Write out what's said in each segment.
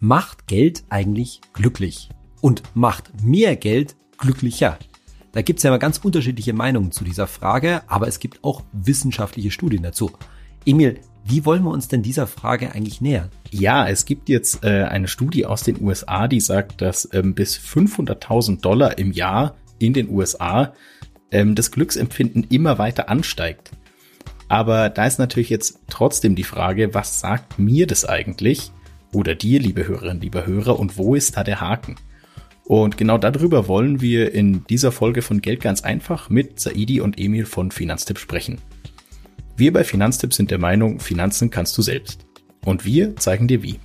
Macht Geld eigentlich glücklich? Und macht mehr Geld glücklicher? Da gibt es ja immer ganz unterschiedliche Meinungen zu dieser Frage, aber es gibt auch wissenschaftliche Studien dazu. Emil, wie wollen wir uns denn dieser Frage eigentlich nähern? Ja, es gibt jetzt äh, eine Studie aus den USA, die sagt, dass ähm, bis 500.000 Dollar im Jahr in den USA ähm, das Glücksempfinden immer weiter ansteigt. Aber da ist natürlich jetzt trotzdem die Frage, was sagt mir das eigentlich? Oder dir, liebe Hörerinnen, lieber Hörer, und wo ist da der Haken? Und genau darüber wollen wir in dieser Folge von Geld ganz einfach mit Saidi und Emil von Finanztipp sprechen. Wir bei Finanztipp sind der Meinung, Finanzen kannst du selbst. Und wir zeigen dir wie.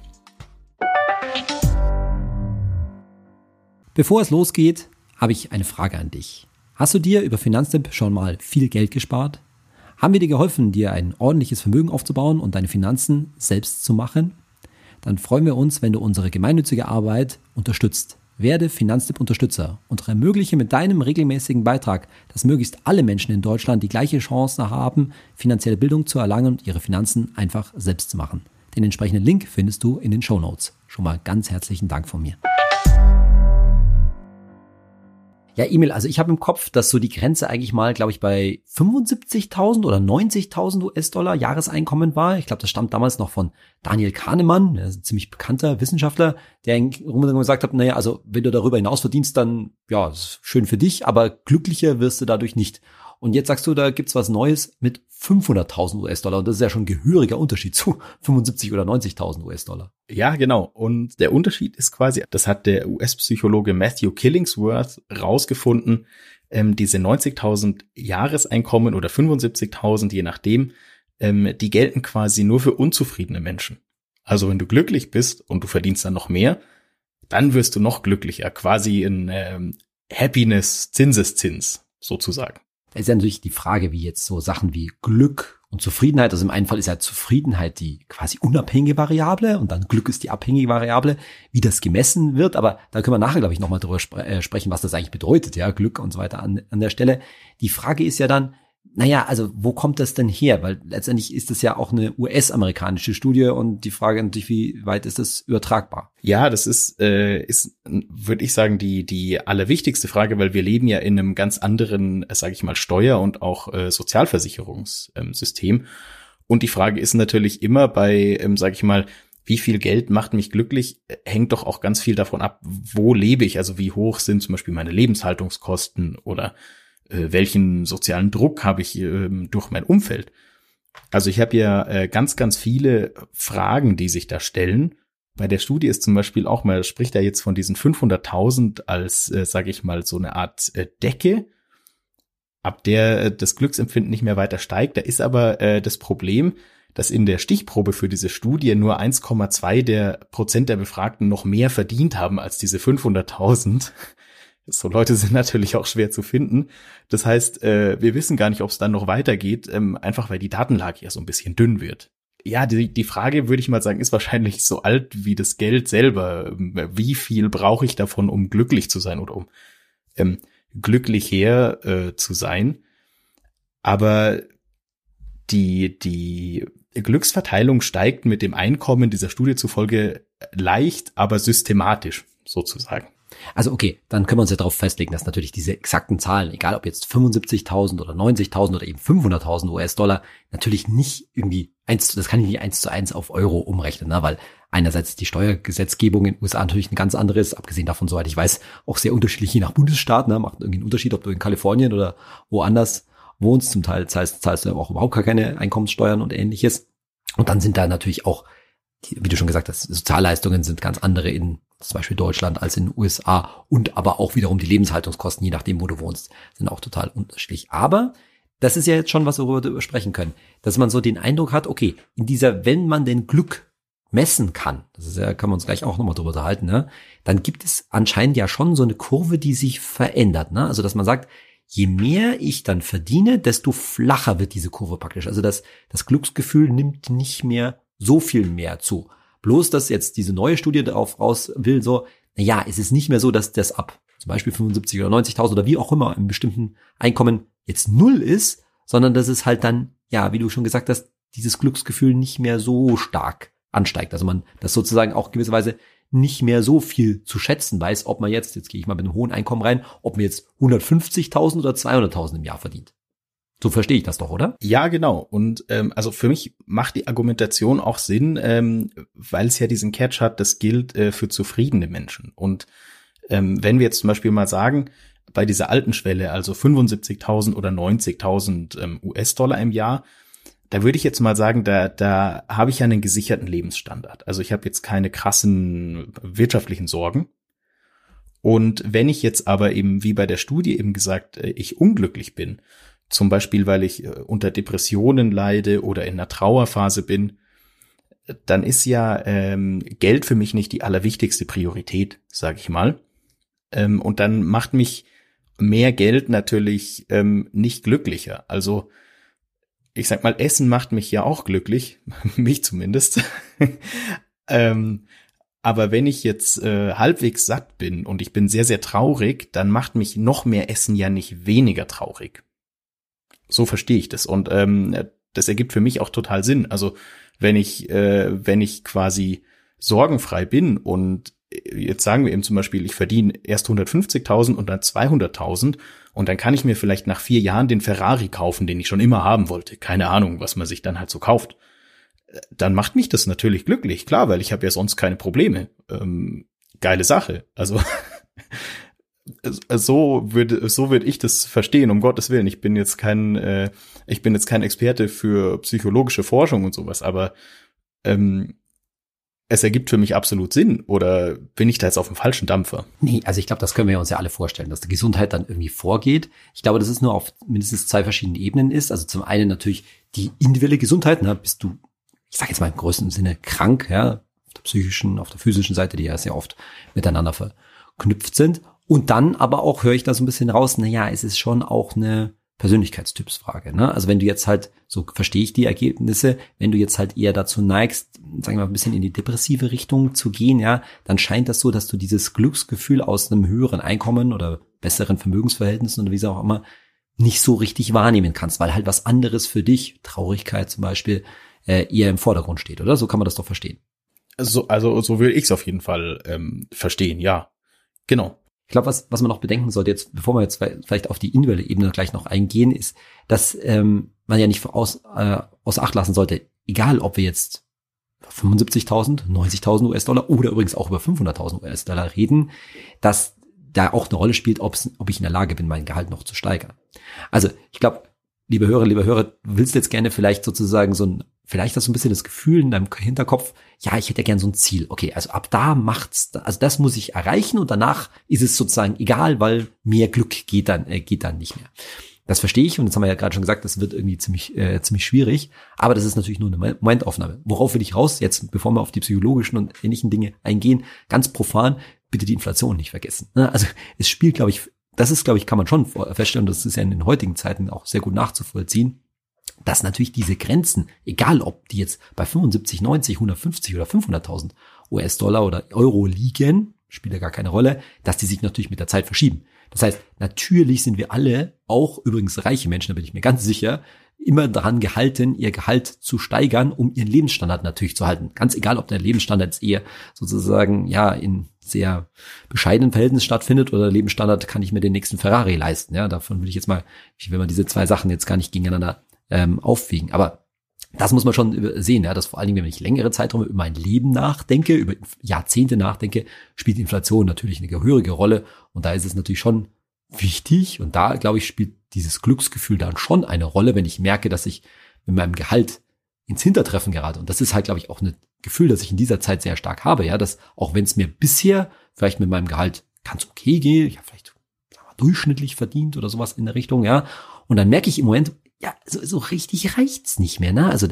Bevor es losgeht, habe ich eine Frage an dich. Hast du dir über Finanztipp schon mal viel Geld gespart? Haben wir dir geholfen, dir ein ordentliches Vermögen aufzubauen und deine Finanzen selbst zu machen? Dann freuen wir uns, wenn du unsere gemeinnützige Arbeit unterstützt. Werde Finanztipp-Unterstützer und ermögliche mit deinem regelmäßigen Beitrag, dass möglichst alle Menschen in Deutschland die gleiche Chance haben, finanzielle Bildung zu erlangen und ihre Finanzen einfach selbst zu machen. Den entsprechenden Link findest du in den Show Notes. Schon mal ganz herzlichen Dank von mir. Ja, Emil, also ich habe im Kopf, dass so die Grenze eigentlich mal, glaube ich, bei 75.000 oder 90.000 US-Dollar Jahreseinkommen war. Ich glaube, das stammt damals noch von Daniel Kahnemann, ein ziemlich bekannter Wissenschaftler, der gesagt hat, naja, also wenn du darüber hinaus verdienst, dann ja, ist schön für dich, aber glücklicher wirst du dadurch nicht. Und jetzt sagst du, da gibt's was Neues mit 500.000 US-Dollar. Und das ist ja schon ein gehöriger Unterschied zu 75 oder 90.000 US-Dollar. Ja, genau. Und der Unterschied ist quasi, das hat der US-Psychologe Matthew Killingsworth rausgefunden, ähm, diese 90.000 Jahreseinkommen oder 75.000, je nachdem, ähm, die gelten quasi nur für unzufriedene Menschen. Also wenn du glücklich bist und du verdienst dann noch mehr, dann wirst du noch glücklicher, quasi in ähm, Happiness Zinseszins sozusagen. Da ist ja natürlich die Frage, wie jetzt so Sachen wie Glück und Zufriedenheit, also im einen Fall ist ja Zufriedenheit die quasi unabhängige Variable und dann Glück ist die abhängige Variable, wie das gemessen wird, aber da können wir nachher, glaube ich, nochmal drüber spre äh, sprechen, was das eigentlich bedeutet, ja, Glück und so weiter an, an der Stelle. Die Frage ist ja dann, naja, also wo kommt das denn her? Weil letztendlich ist das ja auch eine US-amerikanische Studie und die Frage natürlich, wie weit ist das übertragbar? Ja, das ist, äh, ist würde ich sagen, die, die allerwichtigste Frage, weil wir leben ja in einem ganz anderen, äh, sage ich mal, Steuer- und auch äh, Sozialversicherungssystem. Und die Frage ist natürlich immer bei, ähm, sage ich mal, wie viel Geld macht mich glücklich, hängt doch auch ganz viel davon ab, wo lebe ich, also wie hoch sind zum Beispiel meine Lebenshaltungskosten oder äh, welchen sozialen Druck habe ich äh, durch mein Umfeld. Also ich habe ja äh, ganz, ganz viele Fragen, die sich da stellen. Bei der Studie ist zum Beispiel auch mal, spricht er jetzt von diesen 500.000 als, äh, sage ich mal, so eine Art äh, Decke, ab der das Glücksempfinden nicht mehr weiter steigt. Da ist aber das Problem, dass in der Stichprobe für diese Studie nur 1,2 der Prozent der Befragten noch mehr verdient haben als diese 500.000. So Leute sind natürlich auch schwer zu finden. Das heißt, äh, wir wissen gar nicht, ob es dann noch weitergeht, ähm, einfach weil die Datenlage ja so ein bisschen dünn wird. Ja, die, die Frage, würde ich mal sagen, ist wahrscheinlich so alt wie das Geld selber. Wie viel brauche ich davon, um glücklich zu sein oder um ähm, glücklich her äh, zu sein? Aber die, die Glücksverteilung steigt mit dem Einkommen dieser Studie zufolge leicht, aber systematisch sozusagen. Also okay, dann können wir uns ja darauf festlegen, dass natürlich diese exakten Zahlen, egal ob jetzt 75.000 oder 90.000 oder eben 500.000 US-Dollar, natürlich nicht irgendwie eins, das kann ich nicht eins zu eins auf Euro umrechnen, ne? weil einerseits die Steuergesetzgebung in den USA natürlich eine ganz andere ist, abgesehen davon, soweit ich weiß, auch sehr unterschiedlich je nach Bundesstaat, ne? macht irgendwie einen Unterschied, ob du in Kalifornien oder woanders wohnst, zum Teil zahlst, zahlst du auch überhaupt gar keine Einkommenssteuern und ähnliches. Und dann sind da natürlich auch, wie du schon gesagt hast, Sozialleistungen sind ganz andere in zum Beispiel Deutschland als in den USA und aber auch wiederum die Lebenshaltungskosten, je nachdem, wo du wohnst, sind auch total unterschiedlich. Aber das ist ja jetzt schon was, worüber wir sprechen können, dass man so den Eindruck hat, okay, in dieser, wenn man den Glück messen kann, das ist ja, kann man uns gleich auch nochmal drüber unterhalten, ne, dann gibt es anscheinend ja schon so eine Kurve, die sich verändert, ne? Also, dass man sagt, je mehr ich dann verdiene, desto flacher wird diese Kurve praktisch. Also das, das Glücksgefühl nimmt nicht mehr so viel mehr zu. Bloß, dass jetzt diese neue Studie darauf raus will, so, na ja, es ist nicht mehr so, dass das ab zum Beispiel 75 oder 90.000 oder wie auch immer einem bestimmten Einkommen jetzt null ist, sondern dass es halt dann, ja, wie du schon gesagt hast, dieses Glücksgefühl nicht mehr so stark ansteigt. Also man das sozusagen auch gewisserweise nicht mehr so viel zu schätzen weiß, ob man jetzt, jetzt gehe ich mal mit einem hohen Einkommen rein, ob man jetzt 150.000 oder 200.000 im Jahr verdient. So verstehe ich das doch, oder? Ja, genau. Und ähm, also für mich macht die Argumentation auch Sinn, ähm, weil es ja diesen Catch hat, das gilt äh, für zufriedene Menschen. Und ähm, wenn wir jetzt zum Beispiel mal sagen, bei dieser alten Schwelle, also 75.000 oder 90.000 ähm, US-Dollar im Jahr, da würde ich jetzt mal sagen, da, da habe ich ja einen gesicherten Lebensstandard. Also ich habe jetzt keine krassen wirtschaftlichen Sorgen. Und wenn ich jetzt aber eben, wie bei der Studie eben gesagt, äh, ich unglücklich bin, zum Beispiel weil ich äh, unter Depressionen leide oder in einer Trauerphase bin, dann ist ja ähm, Geld für mich nicht die allerwichtigste Priorität, sage ich mal. Ähm, und dann macht mich mehr Geld natürlich ähm, nicht glücklicher. Also ich sag mal, Essen macht mich ja auch glücklich, mich zumindest. ähm, aber wenn ich jetzt äh, halbwegs satt bin und ich bin sehr, sehr traurig, dann macht mich noch mehr Essen ja nicht weniger traurig. So verstehe ich das. Und ähm, das ergibt für mich auch total Sinn. Also wenn ich, äh, wenn ich quasi sorgenfrei bin und jetzt sagen wir eben zum Beispiel, ich verdiene erst 150.000 und dann 200.000 und dann kann ich mir vielleicht nach vier Jahren den Ferrari kaufen, den ich schon immer haben wollte. Keine Ahnung, was man sich dann halt so kauft. Dann macht mich das natürlich glücklich, klar, weil ich habe ja sonst keine Probleme. Ähm, geile Sache. Also so würde so würde ich das verstehen um Gottes willen ich bin jetzt kein äh, ich bin jetzt kein Experte für psychologische Forschung und sowas aber ähm, es ergibt für mich absolut Sinn oder bin ich da jetzt auf dem falschen Dampfer? Nee, also ich glaube, das können wir uns ja alle vorstellen, dass die Gesundheit dann irgendwie vorgeht. Ich glaube, dass es nur auf mindestens zwei verschiedenen Ebenen ist. Also zum einen natürlich die individuelle Gesundheit, ne? bist du, ich sage jetzt mal im größten Sinne krank, ja, auf der psychischen, auf der physischen Seite, die ja sehr oft miteinander verknüpft sind. Und dann aber auch höre ich da so ein bisschen raus, na ja, es ist schon auch eine Persönlichkeitstypsfrage. Ne? Also wenn du jetzt halt, so verstehe ich die Ergebnisse, wenn du jetzt halt eher dazu neigst, sagen wir mal, ein bisschen in die depressive Richtung zu gehen, ja, dann scheint das so, dass du dieses Glücksgefühl aus einem höheren Einkommen oder besseren Vermögensverhältnissen oder wie auch immer nicht so richtig wahrnehmen kannst, weil halt was anderes für dich, Traurigkeit zum Beispiel, äh, eher im Vordergrund steht, oder? So kann man das doch verstehen. So, also so will ich es auf jeden Fall ähm, verstehen, ja. Genau. Ich glaube, was, was man noch bedenken sollte, jetzt, bevor wir jetzt vielleicht auf die individuelle Ebene gleich noch eingehen, ist, dass ähm, man ja nicht aus, äh, außer Acht lassen sollte, egal ob wir jetzt 75.000, 90.000 US-Dollar oder übrigens auch über 500.000 US-Dollar reden, dass da auch eine Rolle spielt, ob ich in der Lage bin, mein Gehalt noch zu steigern. Also ich glaube, liebe Hörer, liebe Hörer, willst du jetzt gerne vielleicht sozusagen so ein vielleicht hast du ein bisschen das Gefühl in deinem Hinterkopf, ja, ich hätte ja gern so ein Ziel. Okay, also ab da macht's, also das muss ich erreichen und danach ist es sozusagen egal, weil mehr Glück geht dann, äh, geht dann nicht mehr. Das verstehe ich und jetzt haben wir ja gerade schon gesagt, das wird irgendwie ziemlich, äh, ziemlich schwierig. Aber das ist natürlich nur eine Momentaufnahme. Worauf will ich raus? Jetzt, bevor wir auf die psychologischen und ähnlichen Dinge eingehen, ganz profan, bitte die Inflation nicht vergessen. Ne? Also es spielt, glaube ich, das ist, glaube ich, kann man schon feststellen, das ist ja in den heutigen Zeiten auch sehr gut nachzuvollziehen dass natürlich diese Grenzen, egal ob die jetzt bei 75, 90, 150 oder 500.000 US-Dollar oder Euro liegen, spielt ja gar keine Rolle, dass die sich natürlich mit der Zeit verschieben. Das heißt, natürlich sind wir alle, auch übrigens reiche Menschen, da bin ich mir ganz sicher, immer daran gehalten, ihr Gehalt zu steigern, um ihren Lebensstandard natürlich zu halten. Ganz egal, ob der Lebensstandard jetzt eher sozusagen, ja, in sehr bescheidenen Verhältnissen stattfindet oder der Lebensstandard kann ich mir den nächsten Ferrari leisten. Ja, davon will ich jetzt mal, ich will mal diese zwei Sachen jetzt gar nicht gegeneinander ähm, aufwiegen. Aber das muss man schon sehen, ja, dass vor allen Dingen, wenn ich längere Zeiträume über mein Leben nachdenke, über Jahrzehnte nachdenke, spielt Inflation natürlich eine gehörige Rolle. Und da ist es natürlich schon wichtig. Und da, glaube ich, spielt dieses Glücksgefühl dann schon eine Rolle, wenn ich merke, dass ich mit meinem Gehalt ins Hintertreffen gerate. Und das ist halt, glaube ich, auch ein Gefühl, das ich in dieser Zeit sehr stark habe, ja, dass auch wenn es mir bisher vielleicht mit meinem Gehalt ganz okay geht, ich habe vielleicht durchschnittlich verdient oder sowas in der Richtung, ja, und dann merke ich im Moment, ja, so, so richtig reicht's nicht mehr, ne? Also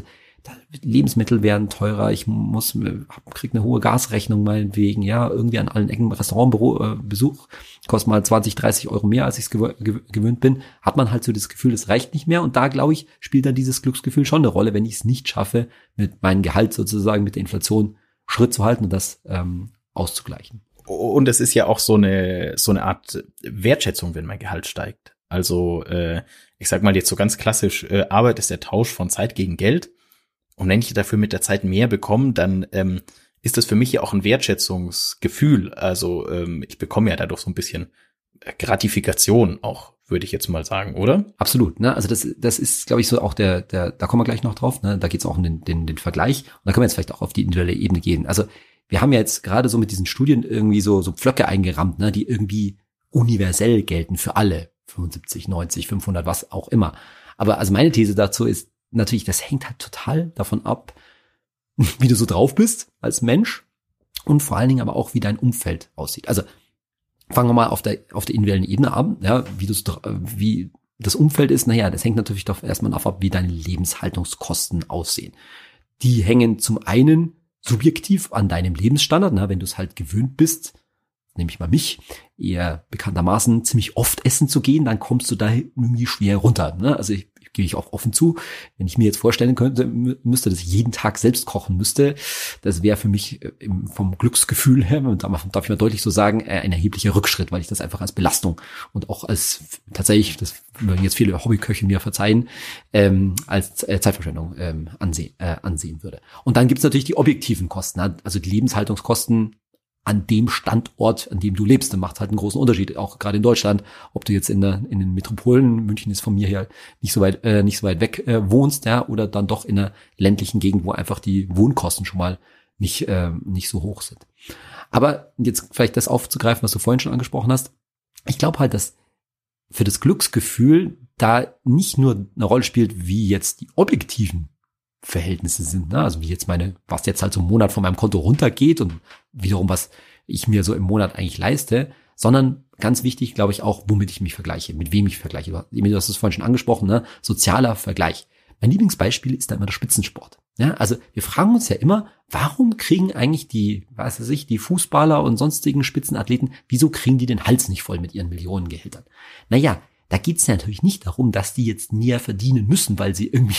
Lebensmittel werden teurer, ich muss, hab, krieg eine hohe Gasrechnung meinetwegen, ja, irgendwie an allen Ecken Restaurantbesuch, äh, kostet mal 20, 30 Euro mehr, als ich es gew gewöhnt bin, hat man halt so das Gefühl, es reicht nicht mehr und da, glaube ich, spielt dann dieses Glücksgefühl schon eine Rolle, wenn ich es nicht schaffe, mit meinem Gehalt sozusagen mit der Inflation Schritt zu halten und das ähm, auszugleichen. Und es ist ja auch so eine, so eine Art Wertschätzung, wenn mein Gehalt steigt. Also äh, ich sag mal jetzt so ganz klassisch, äh, Arbeit ist der Tausch von Zeit gegen Geld. Und wenn ich dafür mit der Zeit mehr bekomme, dann ähm, ist das für mich ja auch ein Wertschätzungsgefühl. Also ähm, ich bekomme ja dadurch so ein bisschen Gratifikation auch, würde ich jetzt mal sagen, oder? Absolut. Ne? Also das, das ist, glaube ich, so auch der, der, da kommen wir gleich noch drauf. Ne? Da geht es auch um den, den, den Vergleich. Und da können wir jetzt vielleicht auch auf die individuelle Ebene gehen. Also wir haben ja jetzt gerade so mit diesen Studien irgendwie so, so Pflöcke eingerammt, ne? die irgendwie universell gelten für alle. 75, 90, 500, was auch immer. Aber also meine These dazu ist natürlich, das hängt halt total davon ab, wie du so drauf bist als Mensch und vor allen Dingen aber auch, wie dein Umfeld aussieht. Also fangen wir mal auf der, auf der individuellen Ebene an, ja, wie du wie das Umfeld ist, naja, das hängt natürlich doch erstmal davon ab, wie deine Lebenshaltungskosten aussehen. Die hängen zum einen subjektiv an deinem Lebensstandard, na, wenn du es halt gewöhnt bist, nehme ich mal mich, eher bekanntermaßen ziemlich oft essen zu gehen, dann kommst du da irgendwie schwer runter. Ne? Also ich gebe ich auch offen zu. Wenn ich mir jetzt vorstellen könnte, müsste, dass ich jeden Tag selbst kochen müsste, das wäre für mich äh, vom Glücksgefühl her, darf ich mal deutlich so sagen, äh, ein erheblicher Rückschritt, weil ich das einfach als Belastung und auch als tatsächlich, das würden jetzt viele Hobbyköche mir verzeihen, ähm, als äh, Zeitverschwendung ähm, ansehen, äh, ansehen würde. Und dann gibt es natürlich die objektiven Kosten, also die Lebenshaltungskosten an dem Standort, an dem du lebst. Das macht halt einen großen Unterschied, auch gerade in Deutschland, ob du jetzt in, der, in den Metropolen, München ist von mir her nicht so weit, äh, nicht so weit weg äh, wohnst, ja, oder dann doch in einer ländlichen Gegend, wo einfach die Wohnkosten schon mal nicht, äh, nicht so hoch sind. Aber jetzt vielleicht das aufzugreifen, was du vorhin schon angesprochen hast. Ich glaube halt, dass für das Glücksgefühl da nicht nur eine Rolle spielt, wie jetzt die objektiven Verhältnisse sind. Ne? Also wie jetzt meine, was jetzt halt so im Monat von meinem Konto runtergeht und wiederum, was ich mir so im Monat eigentlich leiste, sondern ganz wichtig, glaube ich, auch, womit ich mich vergleiche, mit wem ich vergleiche. Du hast es vorhin schon angesprochen, ne? sozialer Vergleich. Mein Lieblingsbeispiel ist da immer der Spitzensport. Ja, also wir fragen uns ja immer, warum kriegen eigentlich die, weiß ich, die Fußballer und sonstigen Spitzenathleten, wieso kriegen die den Hals nicht voll mit ihren Millionengehältern? Naja, da geht es natürlich nicht darum, dass die jetzt mehr verdienen müssen, weil sie irgendwie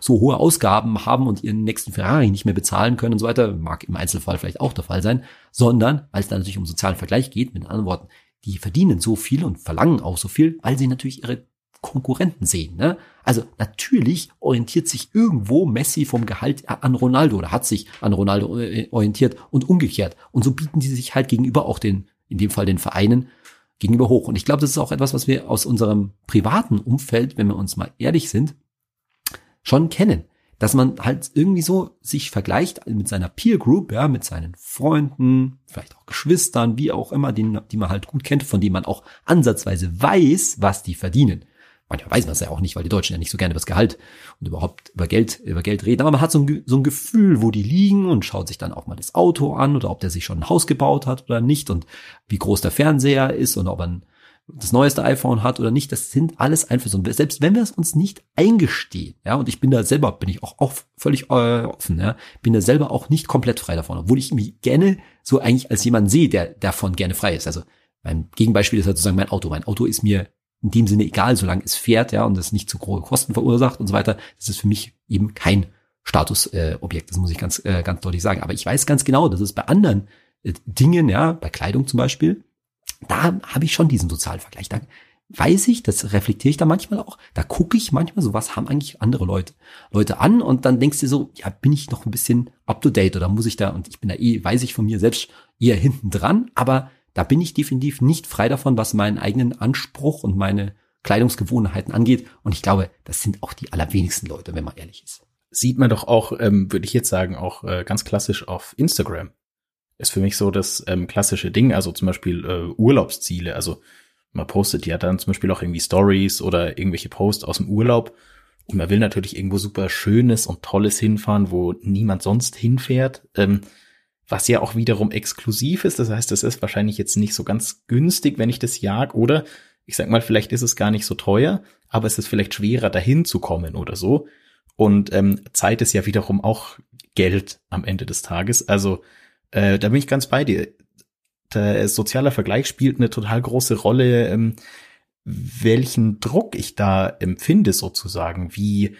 so hohe Ausgaben haben und ihren nächsten Ferrari nicht mehr bezahlen können und so weiter. Mag im Einzelfall vielleicht auch der Fall sein, sondern weil es da natürlich um sozialen Vergleich geht, mit anderen Worten, die verdienen so viel und verlangen auch so viel, weil sie natürlich ihre Konkurrenten sehen. Ne? Also natürlich orientiert sich irgendwo Messi vom Gehalt an Ronaldo oder hat sich an Ronaldo äh, orientiert und umgekehrt. Und so bieten die sich halt gegenüber auch den, in dem Fall den Vereinen, gegenüber hoch. Und ich glaube, das ist auch etwas, was wir aus unserem privaten Umfeld, wenn wir uns mal ehrlich sind, schon kennen. Dass man halt irgendwie so sich vergleicht mit seiner Peer Group, ja, mit seinen Freunden, vielleicht auch Geschwistern, wie auch immer, die, die man halt gut kennt, von denen man auch ansatzweise weiß, was die verdienen. Manchmal weiß man es ja auch nicht, weil die Deutschen ja nicht so gerne über das Gehalt und überhaupt über Geld, über Geld reden. Aber man hat so ein, so ein Gefühl, wo die liegen und schaut sich dann auch mal das Auto an oder ob der sich schon ein Haus gebaut hat oder nicht und wie groß der Fernseher ist und ob er das neueste iPhone hat oder nicht. Das sind alles Einflüsse. selbst wenn wir es uns nicht eingestehen, ja, und ich bin da selber, bin ich auch, auch völlig äh, offen, ja, bin da selber auch nicht komplett frei davon, obwohl ich mich gerne so eigentlich als jemand sehe, der davon gerne frei ist. Also mein Gegenbeispiel ist halt sozusagen mein Auto. Mein Auto ist mir in dem Sinne egal, solange es fährt, ja, und es nicht zu große Kosten verursacht und so weiter. Das ist für mich eben kein Statusobjekt. Äh, das muss ich ganz, äh, ganz deutlich sagen. Aber ich weiß ganz genau, dass es bei anderen äh, Dingen, ja, bei Kleidung zum Beispiel, da habe ich schon diesen sozialen Vergleich. Da weiß ich, das reflektiere ich da manchmal auch. Da gucke ich manchmal so, was haben eigentlich andere Leute, Leute an und dann denkst du so, ja, bin ich noch ein bisschen up to date oder muss ich da, und ich bin da eh, weiß ich von mir selbst eher hinten dran, aber da bin ich definitiv nicht frei davon, was meinen eigenen Anspruch und meine Kleidungsgewohnheiten angeht. Und ich glaube, das sind auch die allerwenigsten Leute, wenn man ehrlich ist. Sieht man doch auch, ähm, würde ich jetzt sagen, auch äh, ganz klassisch auf Instagram. Ist für mich so das ähm, klassische Ding, also zum Beispiel äh, Urlaubsziele. Also man postet ja dann zum Beispiel auch irgendwie Stories oder irgendwelche Posts aus dem Urlaub. Und man will natürlich irgendwo super Schönes und Tolles hinfahren, wo niemand sonst hinfährt. Ähm, was ja auch wiederum exklusiv ist. Das heißt, das ist wahrscheinlich jetzt nicht so ganz günstig, wenn ich das jag. Oder ich sag mal, vielleicht ist es gar nicht so teuer, aber es ist vielleicht schwerer, dahin zu kommen oder so. Und ähm, Zeit ist ja wiederum auch Geld am Ende des Tages. Also äh, da bin ich ganz bei dir. Der soziale Vergleich spielt eine total große Rolle, ähm, welchen Druck ich da empfinde sozusagen, wie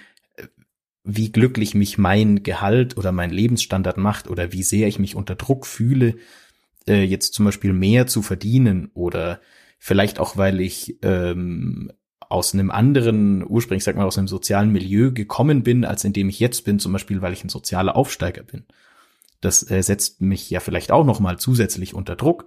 wie glücklich mich mein Gehalt oder mein Lebensstandard macht oder wie sehr ich mich unter Druck fühle, äh, jetzt zum Beispiel mehr zu verdienen oder vielleicht auch, weil ich ähm, aus einem anderen, ursprünglich sag mal aus einem sozialen Milieu gekommen bin, als in dem ich jetzt bin, zum Beispiel, weil ich ein sozialer Aufsteiger bin. das äh, setzt mich ja vielleicht auch noch mal zusätzlich unter Druck.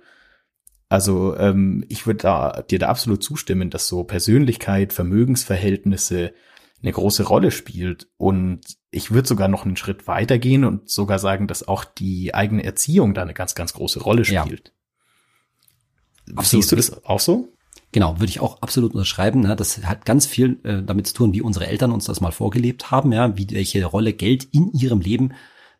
Also ähm, ich würde da, dir da absolut zustimmen, dass so Persönlichkeit, Vermögensverhältnisse eine große Rolle spielt. Und ich würde sogar noch einen Schritt weiter gehen und sogar sagen, dass auch die eigene Erziehung da eine ganz, ganz große Rolle spielt. Ja. Siehst du das auch so? Genau, würde ich auch absolut unterschreiben. Ne? Das hat ganz viel äh, damit zu tun, wie unsere Eltern uns das mal vorgelebt haben, ja, wie welche Rolle Geld in ihrem Leben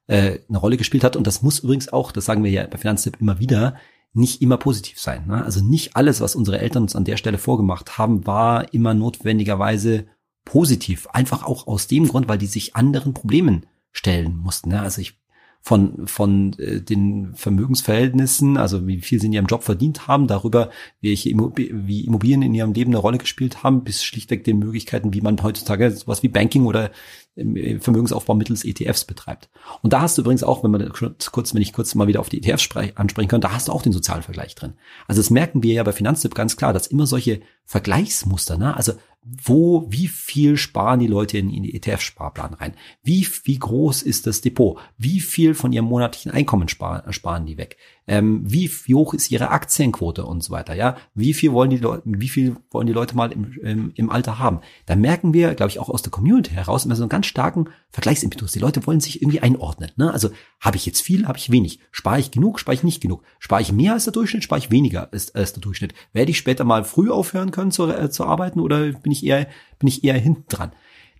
äh, eine Rolle gespielt hat. Und das muss übrigens auch, das sagen wir ja bei Finanztipp immer wieder, nicht immer positiv sein. Ne? Also nicht alles, was unsere Eltern uns an der Stelle vorgemacht haben, war immer notwendigerweise positiv. Einfach auch aus dem Grund, weil die sich anderen Problemen stellen mussten. Ne? Also ich von, von äh, den Vermögensverhältnissen, also wie viel sie in ihrem Job verdient haben, darüber, welche Immobilien, wie Immobilien in ihrem Leben eine Rolle gespielt haben, bis schlichtweg den Möglichkeiten, wie man heutzutage sowas wie Banking oder äh, Vermögensaufbau mittels ETFs betreibt. Und da hast du übrigens auch, wenn man kurz, wenn ich kurz mal wieder auf die ETFs ansprechen kann, da hast du auch den sozialen Vergleich drin. Also das merken wir ja bei Finanztipp ganz klar, dass immer solche Vergleichsmuster, ne? also wo, wie viel sparen die Leute in, in die ETF-Sparplan rein? Wie, wie groß ist das Depot? Wie viel von ihrem monatlichen Einkommen sparen, sparen die weg? Ähm, wie, hoch ist ihre Aktienquote und so weiter? Ja, wie viel wollen die Leute, wie viel wollen die Leute mal im, im, im Alter haben? Da merken wir, glaube ich, auch aus der Community heraus immer so einen ganz starken Vergleichsimpetus. Die Leute wollen sich irgendwie einordnen. Ne? Also habe ich jetzt viel, habe ich wenig? Spare ich genug, spare ich nicht genug? Spare ich mehr als der Durchschnitt, spare ich weniger als, als der Durchschnitt? Werde ich später mal früh aufhören können zu, äh, zu arbeiten oder bin ich eher, bin ich eher hinten dran?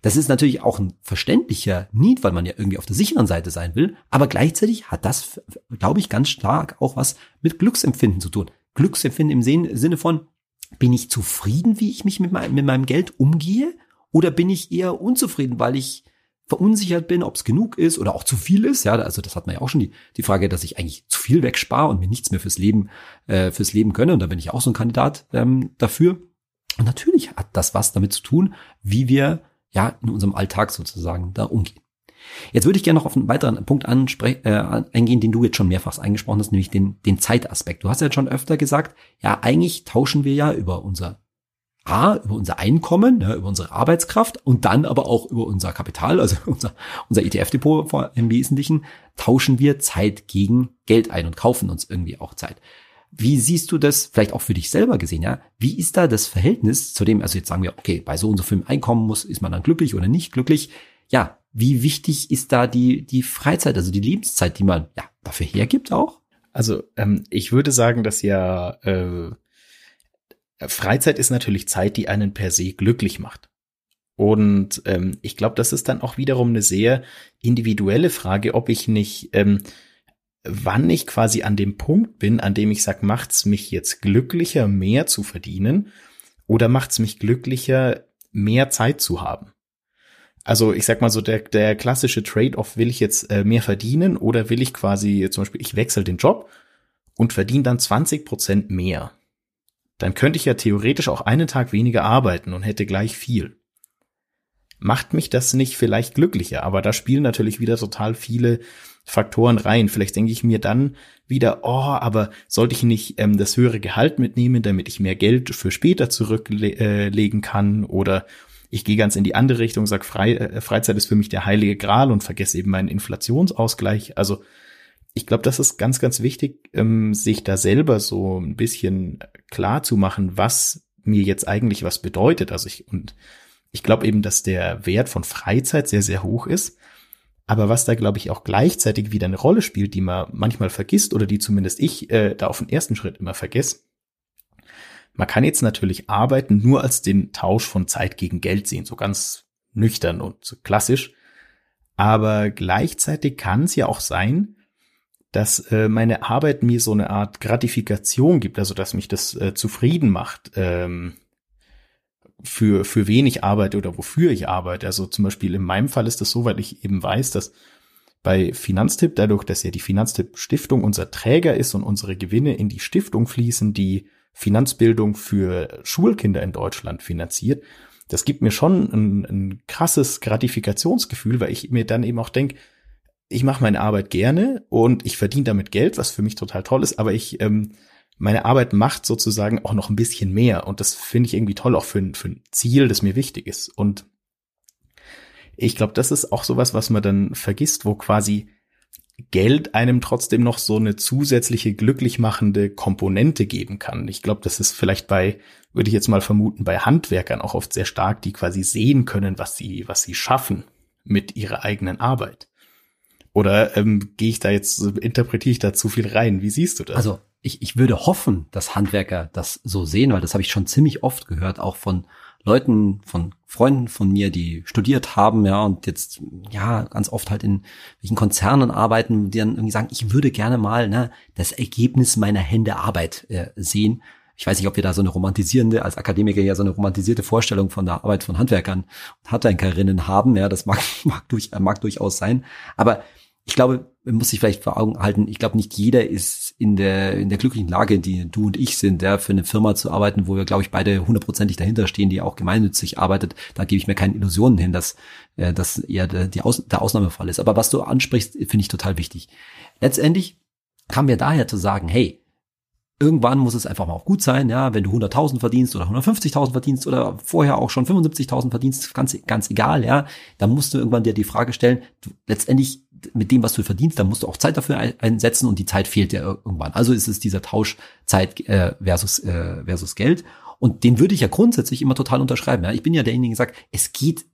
Das ist natürlich auch ein verständlicher Need, weil man ja irgendwie auf der sicheren Seite sein will. Aber gleichzeitig hat das, glaube ich, ganz stark auch was mit Glücksempfinden zu tun. Glücksempfinden im Sinne von, bin ich zufrieden, wie ich mich mit, mein, mit meinem Geld umgehe? Oder bin ich eher unzufrieden, weil ich verunsichert bin, ob es genug ist oder auch zu viel ist. Ja, also das hat man ja auch schon die, die Frage, dass ich eigentlich zu viel wegspare und mir nichts mehr fürs Leben, äh, fürs Leben gönne. Und da bin ich auch so ein Kandidat ähm, dafür. Und natürlich hat das was damit zu tun, wie wir ja in unserem Alltag sozusagen da umgehen. Jetzt würde ich gerne noch auf einen weiteren Punkt äh, eingehen, den du jetzt schon mehrfach angesprochen hast, nämlich den, den Zeitaspekt. Du hast ja schon öfter gesagt, ja, eigentlich tauschen wir ja über unser A, über unser Einkommen, ja, über unsere Arbeitskraft und dann aber auch über unser Kapital, also unser, unser ETF-Depot im Wesentlichen, tauschen wir Zeit gegen Geld ein und kaufen uns irgendwie auch Zeit. Wie siehst du das vielleicht auch für dich selber gesehen, ja? Wie ist da das Verhältnis zu dem, also jetzt sagen wir, okay, bei so und so viel Einkommen muss, ist man dann glücklich oder nicht glücklich? Ja, wie wichtig ist da die, die Freizeit, also die Lebenszeit, die man ja dafür hergibt auch? Also ähm, ich würde sagen, dass ja äh, Freizeit ist natürlich Zeit, die einen per se glücklich macht. Und ähm, ich glaube, das ist dann auch wiederum eine sehr individuelle Frage, ob ich nicht ähm, wann ich quasi an dem Punkt bin, an dem ich sage, macht's mich jetzt glücklicher, mehr zu verdienen oder macht's mich glücklicher, mehr Zeit zu haben? Also ich sag mal so, der, der klassische Trade-off, will ich jetzt äh, mehr verdienen oder will ich quasi zum Beispiel, ich wechsle den Job und verdiene dann 20 Prozent mehr. Dann könnte ich ja theoretisch auch einen Tag weniger arbeiten und hätte gleich viel macht mich das nicht vielleicht glücklicher? Aber da spielen natürlich wieder total viele Faktoren rein. Vielleicht denke ich mir dann wieder, oh, aber sollte ich nicht ähm, das höhere Gehalt mitnehmen, damit ich mehr Geld für später zurücklegen äh, kann? Oder ich gehe ganz in die andere Richtung, sag Frei, äh, Freizeit ist für mich der heilige Gral und vergesse eben meinen Inflationsausgleich. Also ich glaube, das ist ganz, ganz wichtig, ähm, sich da selber so ein bisschen klar zu machen, was mir jetzt eigentlich was bedeutet. Also ich und ich glaube eben, dass der Wert von Freizeit sehr, sehr hoch ist. Aber was da, glaube ich, auch gleichzeitig wieder eine Rolle spielt, die man manchmal vergisst oder die zumindest ich äh, da auf den ersten Schritt immer vergesse. Man kann jetzt natürlich Arbeiten nur als den Tausch von Zeit gegen Geld sehen, so ganz nüchtern und so klassisch. Aber gleichzeitig kann es ja auch sein, dass äh, meine Arbeit mir so eine Art Gratifikation gibt, also dass mich das äh, zufrieden macht. Ähm, für, für wen ich arbeite oder wofür ich arbeite. Also zum Beispiel in meinem Fall ist das so, weil ich eben weiß, dass bei Finanztipp, dadurch, dass ja die Finanztipp Stiftung unser Träger ist und unsere Gewinne in die Stiftung fließen, die Finanzbildung für Schulkinder in Deutschland finanziert, das gibt mir schon ein, ein krasses Gratifikationsgefühl, weil ich mir dann eben auch denke, ich mache meine Arbeit gerne und ich verdiene damit Geld, was für mich total toll ist, aber ich ähm, meine Arbeit macht sozusagen auch noch ein bisschen mehr. Und das finde ich irgendwie toll, auch für, für ein Ziel, das mir wichtig ist. Und ich glaube, das ist auch sowas, was man dann vergisst, wo quasi Geld einem trotzdem noch so eine zusätzliche glücklich machende Komponente geben kann. Ich glaube, das ist vielleicht bei, würde ich jetzt mal vermuten, bei Handwerkern auch oft sehr stark, die quasi sehen können, was sie, was sie schaffen mit ihrer eigenen Arbeit. Oder ähm, gehe ich da jetzt, interpretiere ich da zu viel rein? Wie siehst du das? Also ich, ich würde hoffen, dass Handwerker das so sehen, weil das habe ich schon ziemlich oft gehört, auch von Leuten, von Freunden von mir, die studiert haben, ja, und jetzt, ja, ganz oft halt in welchen Konzernen arbeiten, die dann irgendwie sagen, ich würde gerne mal, ne, das Ergebnis meiner Hände Arbeit äh, sehen. Ich weiß nicht, ob wir da so eine romantisierende, als Akademiker ja so eine romantisierte Vorstellung von der Arbeit von Handwerkern und Handwerkerinnen haben, ja, das mag, mag, durch, mag durchaus sein. Aber ich glaube, man muss sich vielleicht vor Augen halten, ich glaube, nicht jeder ist in der, in der glücklichen Lage, die du und ich sind, ja, für eine Firma zu arbeiten, wo wir, glaube ich, beide hundertprozentig dahinter stehen, die auch gemeinnützig arbeitet. Da gebe ich mir keine Illusionen hin, dass äh, das eher der, die Aus, der Ausnahmefall ist. Aber was du ansprichst, finde ich total wichtig. Letztendlich kam mir daher zu sagen, hey, irgendwann muss es einfach mal auch gut sein, ja, wenn du 100.000 verdienst oder 150.000 verdienst oder vorher auch schon 75.000 verdienst, ganz, ganz egal, ja, dann musst du irgendwann dir die Frage stellen, du, letztendlich mit dem, was du verdienst, dann musst du auch Zeit dafür einsetzen und die Zeit fehlt dir irgendwann. Also ist es dieser Tausch Zeit äh, versus, äh, versus Geld. Und den würde ich ja grundsätzlich immer total unterschreiben. Ja. Ich bin ja derjenige, der sagt, es geht,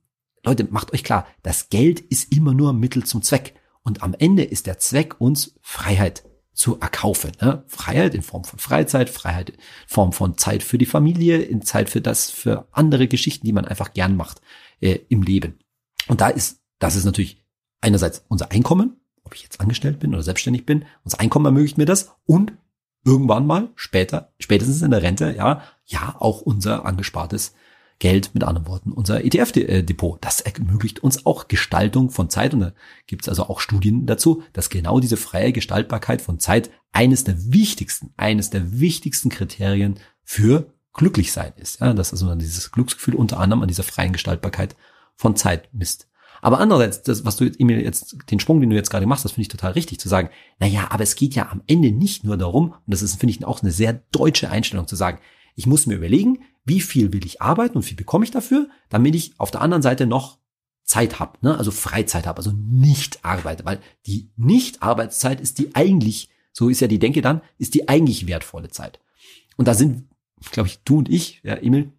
Leute, macht euch klar, das Geld ist immer nur Mittel zum Zweck. Und am Ende ist der Zweck, uns Freiheit zu erkaufen. Ne? Freiheit in Form von Freizeit, Freiheit in Form von Zeit für die Familie, in Zeit für das, für andere Geschichten, die man einfach gern macht äh, im Leben. Und da ist, das ist natürlich einerseits unser Einkommen, ob ich jetzt angestellt bin oder selbstständig bin, unser Einkommen ermöglicht mir das und irgendwann mal später, spätestens in der Rente, ja, ja, auch unser angespartes Geld, mit anderen Worten, unser ETF-Depot. Das ermöglicht uns auch Gestaltung von Zeit. Und da gibt es also auch Studien dazu, dass genau diese freie Gestaltbarkeit von Zeit eines der wichtigsten, eines der wichtigsten Kriterien für glücklich sein ist. Ja, dass also dieses Glücksgefühl unter anderem an dieser freien Gestaltbarkeit von Zeit misst. Aber andererseits, das, was du Emil jetzt, den Sprung, den du jetzt gerade machst, das finde ich total richtig zu sagen. Naja, aber es geht ja am Ende nicht nur darum, und das ist, finde ich, auch eine sehr deutsche Einstellung zu sagen, ich muss mir überlegen, wie viel will ich arbeiten und wie bekomme ich dafür, damit ich auf der anderen Seite noch Zeit habe, ne? also Freizeit habe, also nicht arbeite, weil die Nicht-Arbeitszeit ist die eigentlich, so ist ja die Denke dann, ist die eigentlich wertvolle Zeit. Und da sind, glaube ich, du und ich, ja, Emil,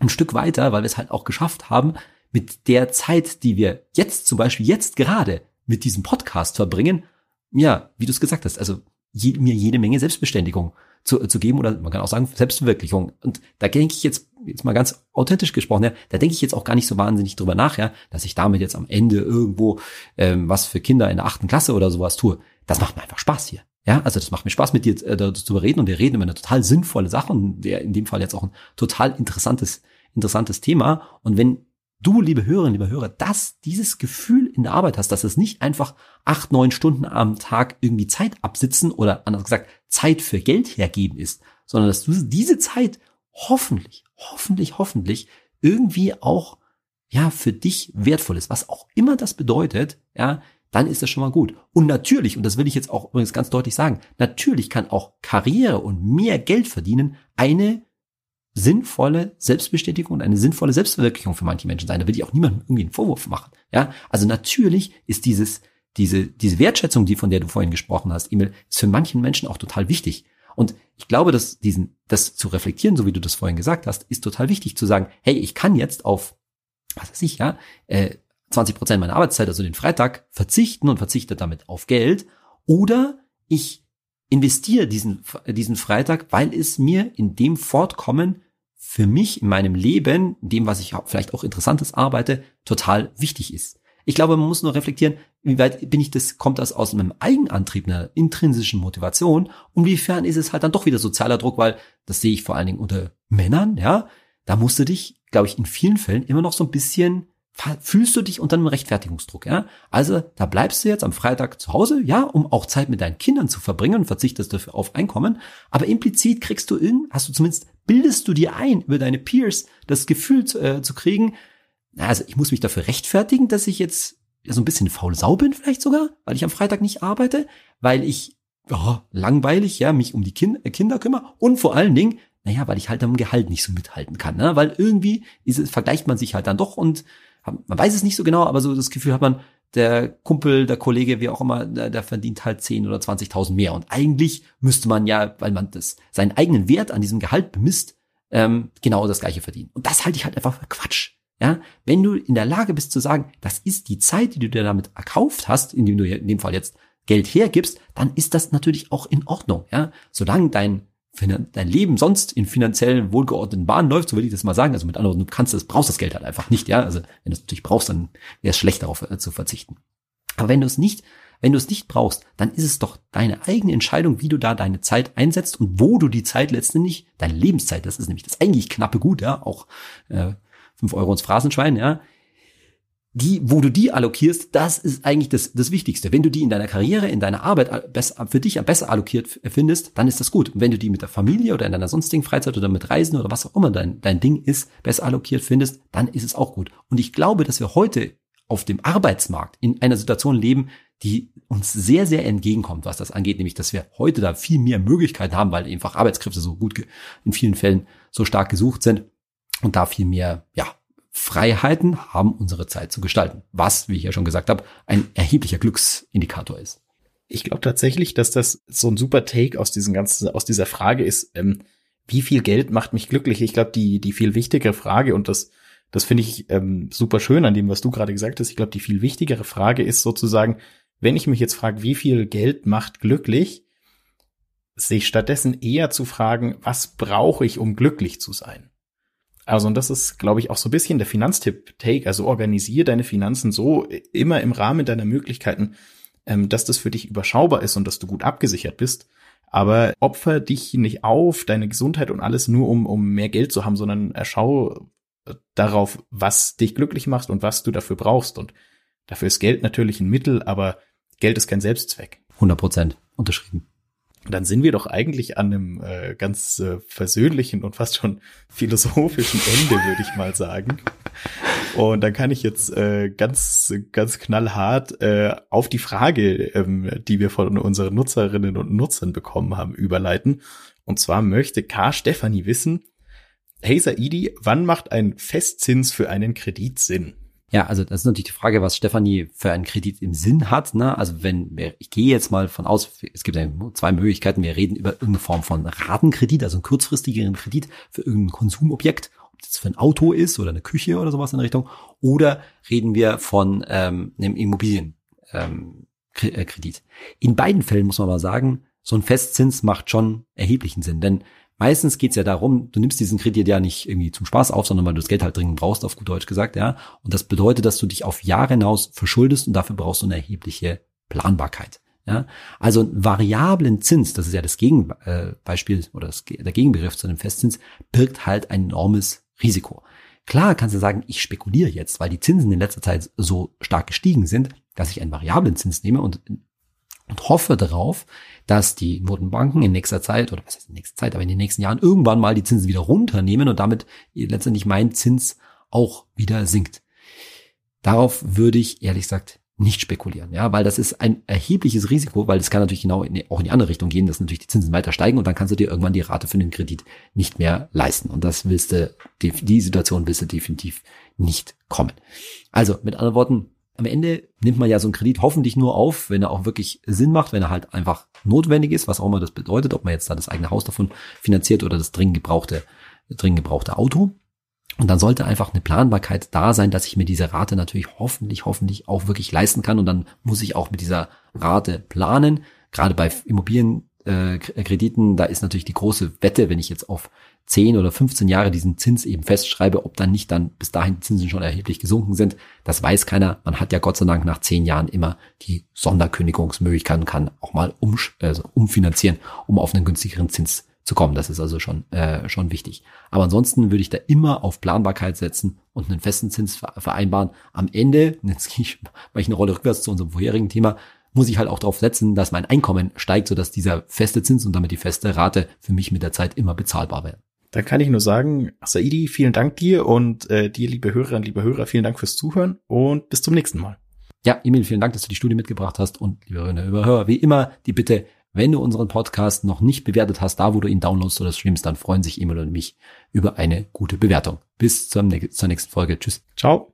ein Stück weiter, weil wir es halt auch geschafft haben, mit der Zeit, die wir jetzt zum Beispiel jetzt gerade mit diesem Podcast verbringen, ja, wie du es gesagt hast, also je, mir jede Menge Selbstbeständigung zu, zu geben oder man kann auch sagen Selbstverwirklichung. Und da denke ich jetzt, jetzt mal ganz authentisch gesprochen, ja, da denke ich jetzt auch gar nicht so wahnsinnig drüber nach, ja, dass ich damit jetzt am Ende irgendwo ähm, was für Kinder in der achten Klasse oder sowas tue. Das macht mir einfach Spaß hier. Ja, also das macht mir Spaß, mit dir äh, darüber reden und wir reden über eine total sinnvolle Sache und in dem Fall jetzt auch ein total interessantes, interessantes Thema. Und wenn du, liebe Hörerinnen, liebe Hörer, dass dieses Gefühl in der Arbeit hast, dass es nicht einfach acht, neun Stunden am Tag irgendwie Zeit absitzen oder anders gesagt Zeit für Geld hergeben ist, sondern dass du diese Zeit hoffentlich, hoffentlich, hoffentlich irgendwie auch ja für dich wertvoll ist, was auch immer das bedeutet, ja, dann ist das schon mal gut. Und natürlich, und das will ich jetzt auch übrigens ganz deutlich sagen, natürlich kann auch Karriere und mehr Geld verdienen eine sinnvolle Selbstbestätigung und eine sinnvolle Selbstverwirklichung für manche Menschen sein. Da will ich auch niemandem irgendwie einen Vorwurf machen. Ja, also natürlich ist dieses, diese, diese Wertschätzung, die von der du vorhin gesprochen hast, Emil, ist für manchen Menschen auch total wichtig. Und ich glaube, dass diesen, das zu reflektieren, so wie du das vorhin gesagt hast, ist total wichtig zu sagen, hey, ich kann jetzt auf, was weiß ich, ja, äh, 20 Prozent meiner Arbeitszeit, also den Freitag, verzichten und verzichte damit auf Geld. Oder ich investiere diesen, diesen Freitag, weil es mir in dem Fortkommen für mich in meinem Leben, in dem, was ich vielleicht auch Interessantes arbeite, total wichtig ist. Ich glaube, man muss nur reflektieren, wie weit bin ich das, kommt das aus einem Eigenantrieb, einer intrinsischen Motivation? Und wiefern ist es halt dann doch wieder sozialer Druck, weil das sehe ich vor allen Dingen unter Männern, ja. Da musst du dich, glaube ich, in vielen Fällen immer noch so ein bisschen fühlst du dich unter einem Rechtfertigungsdruck, ja? Also, da bleibst du jetzt am Freitag zu Hause, ja, um auch Zeit mit deinen Kindern zu verbringen und verzichtest dafür auf Einkommen, aber implizit kriegst du in, hast du zumindest, bildest du dir ein, über deine Peers das Gefühl zu, äh, zu kriegen, also ich muss mich dafür rechtfertigen, dass ich jetzt so ein bisschen faul Sau bin vielleicht sogar, weil ich am Freitag nicht arbeite, weil ich oh, langweilig, ja, mich um die kind äh, Kinder kümmere und vor allen Dingen, naja, weil ich halt am Gehalt nicht so mithalten kann, ne? weil irgendwie ist vergleicht man sich halt dann doch und man weiß es nicht so genau, aber so das Gefühl hat man, der Kumpel, der Kollege, wie auch immer, der, der verdient halt 10 oder 20.000 mehr. Und eigentlich müsste man ja, weil man das, seinen eigenen Wert an diesem Gehalt bemisst, ähm, genau das gleiche verdienen. Und das halte ich halt einfach für Quatsch. Ja, wenn du in der Lage bist zu sagen, das ist die Zeit, die du dir damit erkauft hast, indem du in dem Fall jetzt Geld hergibst, dann ist das natürlich auch in Ordnung. Ja, solange dein dein Leben sonst in finanziell wohlgeordneten Bahnen läuft, so will ich das mal sagen. Also mit anderen du kannst das, brauchst das Geld halt einfach nicht, ja. Also wenn du es natürlich brauchst, dann wäre es schlecht darauf äh, zu verzichten. Aber wenn du es nicht, wenn du es nicht brauchst, dann ist es doch deine eigene Entscheidung, wie du da deine Zeit einsetzt und wo du die Zeit letztendlich, deine Lebenszeit, das ist nämlich das eigentlich knappe Gut, ja, auch äh, fünf Euro ins Phrasenschwein, ja, die, wo du die allokierst, das ist eigentlich das, das Wichtigste. Wenn du die in deiner Karriere, in deiner Arbeit besser, für dich besser allokiert findest, dann ist das gut. Und wenn du die mit der Familie oder in deiner sonstigen Freizeit oder mit Reisen oder was auch immer dein, dein Ding ist, besser allokiert findest, dann ist es auch gut. Und ich glaube, dass wir heute auf dem Arbeitsmarkt in einer Situation leben, die uns sehr, sehr entgegenkommt, was das angeht, nämlich, dass wir heute da viel mehr Möglichkeiten haben, weil einfach Arbeitskräfte so gut in vielen Fällen so stark gesucht sind und da viel mehr, ja, Freiheiten haben, unsere Zeit zu gestalten. Was, wie ich ja schon gesagt habe, ein erheblicher Glücksindikator ist. Ich glaube tatsächlich, dass das so ein super Take aus diesem ganzen, aus dieser Frage ist, ähm, wie viel Geld macht mich glücklich? Ich glaube, die, die viel wichtigere Frage und das, das finde ich ähm, super schön an dem, was du gerade gesagt hast. Ich glaube, die viel wichtigere Frage ist sozusagen, wenn ich mich jetzt frage, wie viel Geld macht glücklich, sich stattdessen eher zu fragen, was brauche ich, um glücklich zu sein? Also, und das ist, glaube ich, auch so ein bisschen der Finanztipp-Take. Also organisiere deine Finanzen so immer im Rahmen deiner Möglichkeiten, ähm, dass das für dich überschaubar ist und dass du gut abgesichert bist. Aber opfer dich nicht auf, deine Gesundheit und alles nur um, um mehr Geld zu haben, sondern erschau darauf, was dich glücklich macht und was du dafür brauchst. Und dafür ist Geld natürlich ein Mittel, aber Geld ist kein Selbstzweck. 100 Prozent unterschrieben dann sind wir doch eigentlich an einem äh, ganz äh, versöhnlichen und fast schon philosophischen Ende, würde ich mal sagen. Und dann kann ich jetzt äh, ganz, ganz knallhart äh, auf die Frage, ähm, die wir von unseren Nutzerinnen und Nutzern bekommen haben, überleiten. Und zwar möchte K. Stefanie wissen, Hey Saidi, wann macht ein Festzins für einen Kredit Sinn? Ja, also das ist natürlich die Frage, was Stefanie für einen Kredit im Sinn hat. Ne? Also wenn ich gehe jetzt mal von aus, es gibt ja zwei Möglichkeiten. Wir reden über irgendeine Form von Ratenkredit, also einen kurzfristigeren Kredit für irgendein Konsumobjekt, ob das für ein Auto ist oder eine Küche oder sowas in der Richtung. Oder reden wir von ähm, einem Immobilienkredit. Ähm, äh, in beiden Fällen muss man aber sagen, so ein Festzins macht schon erheblichen Sinn, denn Meistens geht's ja darum, du nimmst diesen Kredit ja nicht irgendwie zum Spaß auf, sondern weil du das Geld halt dringend brauchst, auf gut Deutsch gesagt, ja. Und das bedeutet, dass du dich auf Jahre hinaus verschuldest und dafür brauchst du eine erhebliche Planbarkeit. Ja, also einen variablen Zins, das ist ja das Gegenbeispiel äh, oder das, der Gegenbegriff zu einem Festzins, birgt halt ein enormes Risiko. Klar kannst du sagen, ich spekuliere jetzt, weil die Zinsen in letzter Zeit so stark gestiegen sind, dass ich einen variablen Zins nehme und und hoffe darauf, dass die Notenbanken in nächster Zeit, oder was heißt in nächster Zeit, aber in den nächsten Jahren irgendwann mal die Zinsen wieder runternehmen und damit letztendlich mein Zins auch wieder sinkt. Darauf würde ich ehrlich gesagt nicht spekulieren, ja, weil das ist ein erhebliches Risiko, weil es kann natürlich genau in, auch in die andere Richtung gehen, dass natürlich die Zinsen weiter steigen und dann kannst du dir irgendwann die Rate für den Kredit nicht mehr leisten und das willst du, die Situation willst du definitiv nicht kommen. Also mit anderen Worten, am Ende nimmt man ja so einen Kredit hoffentlich nur auf, wenn er auch wirklich Sinn macht, wenn er halt einfach notwendig ist, was auch immer das bedeutet, ob man jetzt da das eigene Haus davon finanziert oder das dringend gebrauchte, dringend gebrauchte Auto. Und dann sollte einfach eine Planbarkeit da sein, dass ich mir diese Rate natürlich hoffentlich, hoffentlich auch wirklich leisten kann. Und dann muss ich auch mit dieser Rate planen. Gerade bei Immobilienkrediten, da ist natürlich die große Wette, wenn ich jetzt auf 10 oder 15 Jahre diesen Zins eben festschreibe, ob dann nicht dann bis dahin die Zinsen schon erheblich gesunken sind, das weiß keiner. Man hat ja Gott sei Dank nach 10 Jahren immer die Sonderkündigungsmöglichkeit und kann auch mal um, also umfinanzieren, um auf einen günstigeren Zins zu kommen. Das ist also schon, äh, schon wichtig. Aber ansonsten würde ich da immer auf Planbarkeit setzen und einen festen Zins vereinbaren. Am Ende, jetzt gehe ich, mache ich eine Rolle rückwärts zu unserem vorherigen Thema, muss ich halt auch darauf setzen, dass mein Einkommen steigt, sodass dieser feste Zins und damit die feste Rate für mich mit der Zeit immer bezahlbar werden. Da kann ich nur sagen, Saidi, vielen Dank dir und äh, dir, liebe Hörerinnen, liebe Hörer, vielen Dank fürs Zuhören und bis zum nächsten Mal. Ja, Emil, vielen Dank, dass du die Studie mitgebracht hast und liebe Hörerinnen, liebe Hörer, wie immer die Bitte, wenn du unseren Podcast noch nicht bewertet hast, da wo du ihn downloadst oder streamst, dann freuen sich Emil und mich über eine gute Bewertung. Bis zum, zur nächsten Folge. Tschüss. Ciao.